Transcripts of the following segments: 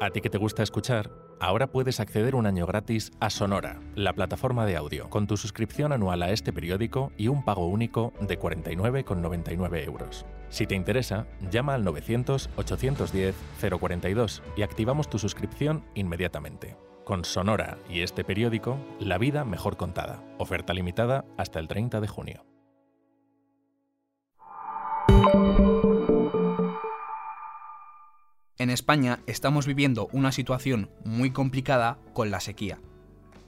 A ti que te gusta escuchar, ahora puedes acceder un año gratis a Sonora, la plataforma de audio, con tu suscripción anual a este periódico y un pago único de 49,99 euros. Si te interesa, llama al 900-810-042 y activamos tu suscripción inmediatamente. Con Sonora y este periódico, la vida mejor contada. Oferta limitada hasta el 30 de junio. En España estamos viviendo una situación muy complicada con la sequía.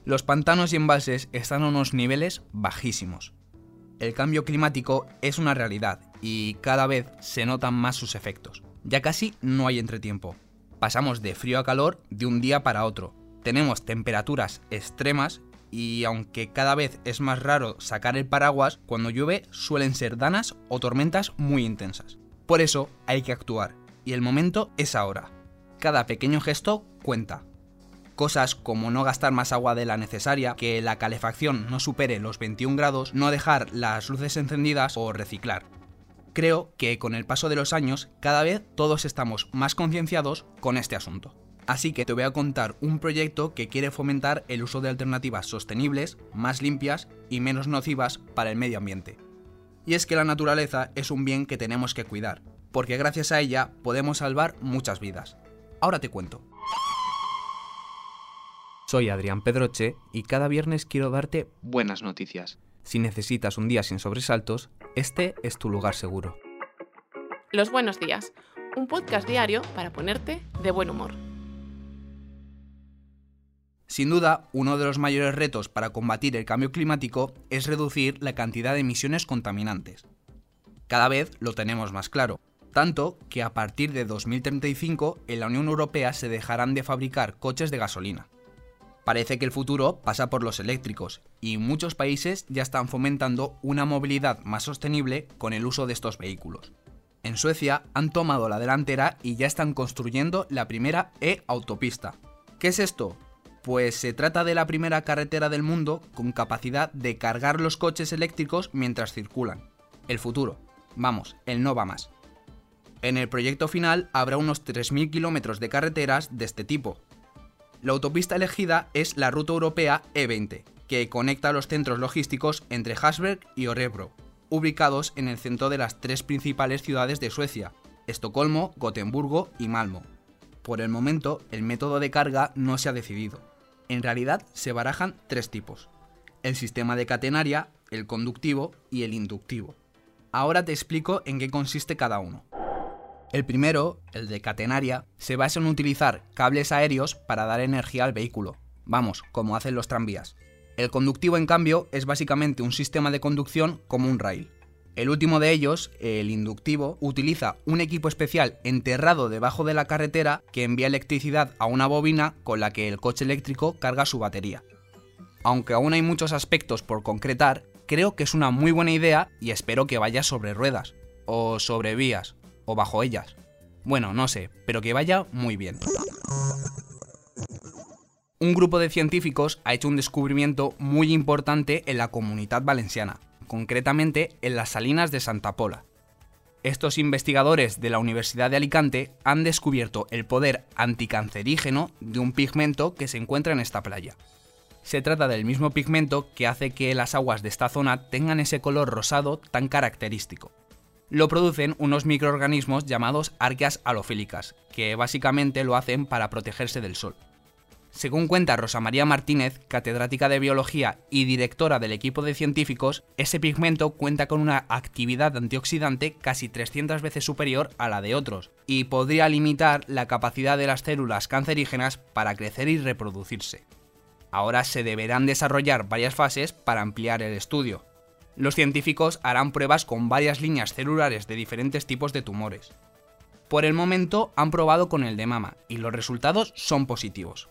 Los pantanos y embalses están a unos niveles bajísimos. El cambio climático es una realidad y cada vez se notan más sus efectos. Ya casi no hay entretiempo. Pasamos de frío a calor de un día para otro. Tenemos temperaturas extremas y aunque cada vez es más raro sacar el paraguas, cuando llueve suelen ser danas o tormentas muy intensas. Por eso hay que actuar y el momento es ahora. Cada pequeño gesto cuenta. Cosas como no gastar más agua de la necesaria, que la calefacción no supere los 21 grados, no dejar las luces encendidas o reciclar. Creo que con el paso de los años cada vez todos estamos más concienciados con este asunto. Así que te voy a contar un proyecto que quiere fomentar el uso de alternativas sostenibles, más limpias y menos nocivas para el medio ambiente. Y es que la naturaleza es un bien que tenemos que cuidar, porque gracias a ella podemos salvar muchas vidas. Ahora te cuento. Soy Adrián Pedroche y cada viernes quiero darte buenas noticias. Si necesitas un día sin sobresaltos, este es tu lugar seguro. Los buenos días, un podcast diario para ponerte de buen humor. Sin duda, uno de los mayores retos para combatir el cambio climático es reducir la cantidad de emisiones contaminantes. Cada vez lo tenemos más claro, tanto que a partir de 2035 en la Unión Europea se dejarán de fabricar coches de gasolina. Parece que el futuro pasa por los eléctricos y muchos países ya están fomentando una movilidad más sostenible con el uso de estos vehículos. En Suecia han tomado la delantera y ya están construyendo la primera e-autopista. ¿Qué es esto? Pues se trata de la primera carretera del mundo con capacidad de cargar los coches eléctricos mientras circulan. El futuro. Vamos, el no va más. En el proyecto final habrá unos 3.000 kilómetros de carreteras de este tipo. La autopista elegida es la ruta europea E20, que conecta los centros logísticos entre Hasberg y Orebro, ubicados en el centro de las tres principales ciudades de Suecia, Estocolmo, Gotemburgo y Malmo. Por el momento, el método de carga no se ha decidido. En realidad, se barajan tres tipos. El sistema de catenaria, el conductivo y el inductivo. Ahora te explico en qué consiste cada uno. El primero, el de catenaria, se basa en utilizar cables aéreos para dar energía al vehículo. Vamos, como hacen los tranvías. El conductivo, en cambio, es básicamente un sistema de conducción como un rail. El último de ellos, el inductivo, utiliza un equipo especial enterrado debajo de la carretera que envía electricidad a una bobina con la que el coche eléctrico carga su batería. Aunque aún hay muchos aspectos por concretar, creo que es una muy buena idea y espero que vaya sobre ruedas, o sobre vías, o bajo ellas. Bueno, no sé, pero que vaya muy bien. Un grupo de científicos ha hecho un descubrimiento muy importante en la comunidad valenciana, concretamente en las salinas de Santa Pola. Estos investigadores de la Universidad de Alicante han descubierto el poder anticancerígeno de un pigmento que se encuentra en esta playa. Se trata del mismo pigmento que hace que las aguas de esta zona tengan ese color rosado tan característico lo producen unos microorganismos llamados arqueas halofílicas, que básicamente lo hacen para protegerse del sol. Según cuenta Rosa María Martínez, catedrática de biología y directora del equipo de científicos, ese pigmento cuenta con una actividad antioxidante casi 300 veces superior a la de otros y podría limitar la capacidad de las células cancerígenas para crecer y reproducirse. Ahora se deberán desarrollar varias fases para ampliar el estudio, los científicos harán pruebas con varias líneas celulares de diferentes tipos de tumores. Por el momento han probado con el de mama y los resultados son positivos.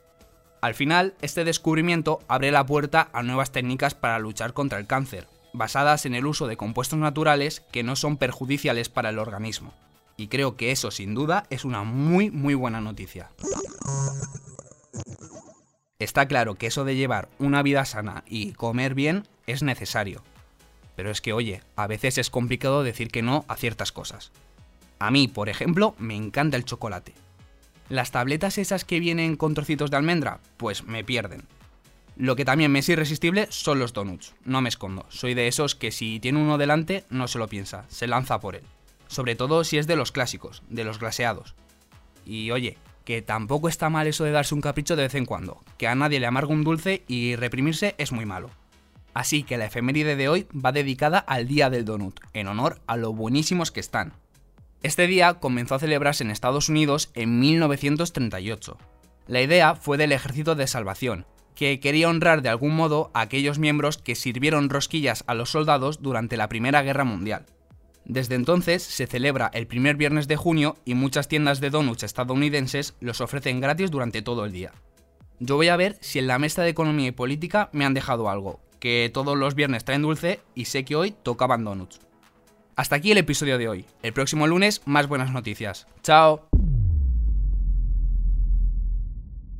Al final, este descubrimiento abre la puerta a nuevas técnicas para luchar contra el cáncer, basadas en el uso de compuestos naturales que no son perjudiciales para el organismo. Y creo que eso sin duda es una muy muy buena noticia. Está claro que eso de llevar una vida sana y comer bien es necesario, pero es que, oye, a veces es complicado decir que no a ciertas cosas. A mí, por ejemplo, me encanta el chocolate. Las tabletas esas que vienen con trocitos de almendra, pues me pierden. Lo que también me es irresistible son los donuts, no me escondo. Soy de esos que si tiene uno delante no se lo piensa, se lanza por él. Sobre todo si es de los clásicos, de los glaseados. Y oye, que tampoco está mal eso de darse un capricho de vez en cuando, que a nadie le amarga un dulce y reprimirse es muy malo. Así que la efeméride de hoy va dedicada al Día del Donut, en honor a lo buenísimos que están. Este día comenzó a celebrarse en Estados Unidos en 1938. La idea fue del Ejército de Salvación, que quería honrar de algún modo a aquellos miembros que sirvieron rosquillas a los soldados durante la Primera Guerra Mundial. Desde entonces se celebra el primer viernes de junio y muchas tiendas de donuts estadounidenses los ofrecen gratis durante todo el día. Yo voy a ver si en la mesa de economía y política me han dejado algo, que todos los viernes traen dulce y sé que hoy tocaban donuts. Hasta aquí el episodio de hoy. El próximo lunes más buenas noticias. ¡Chao!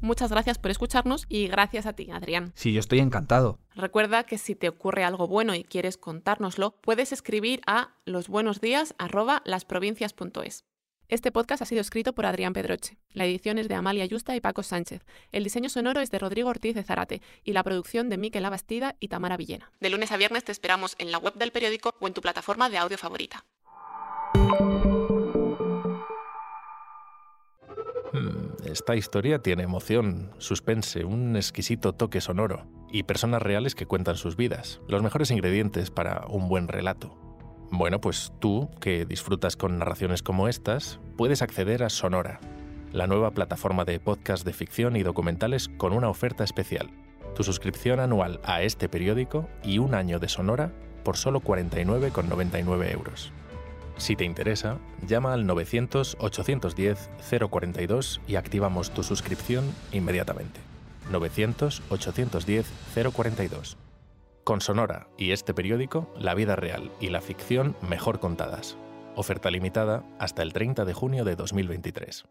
Muchas gracias por escucharnos y gracias a ti, Adrián. Sí, yo estoy encantado. Recuerda que si te ocurre algo bueno y quieres contárnoslo, puedes escribir a losbuenosdías@lasprovincias.es. Este podcast ha sido escrito por Adrián Pedroche. La edición es de Amalia Yusta y Paco Sánchez. El diseño sonoro es de Rodrigo Ortiz de Zarate y la producción de Miquel Abastida y Tamara Villena. De lunes a viernes te esperamos en la web del periódico o en tu plataforma de audio favorita. Hmm, esta historia tiene emoción, suspense, un exquisito toque sonoro y personas reales que cuentan sus vidas, los mejores ingredientes para un buen relato. Bueno, pues tú, que disfrutas con narraciones como estas, puedes acceder a Sonora, la nueva plataforma de podcast de ficción y documentales con una oferta especial. Tu suscripción anual a este periódico y un año de Sonora por solo 49,99 euros. Si te interesa, llama al 900-810-042 y activamos tu suscripción inmediatamente. 900-810-042. Con Sonora y este periódico, la vida real y la ficción mejor contadas. Oferta limitada hasta el 30 de junio de 2023.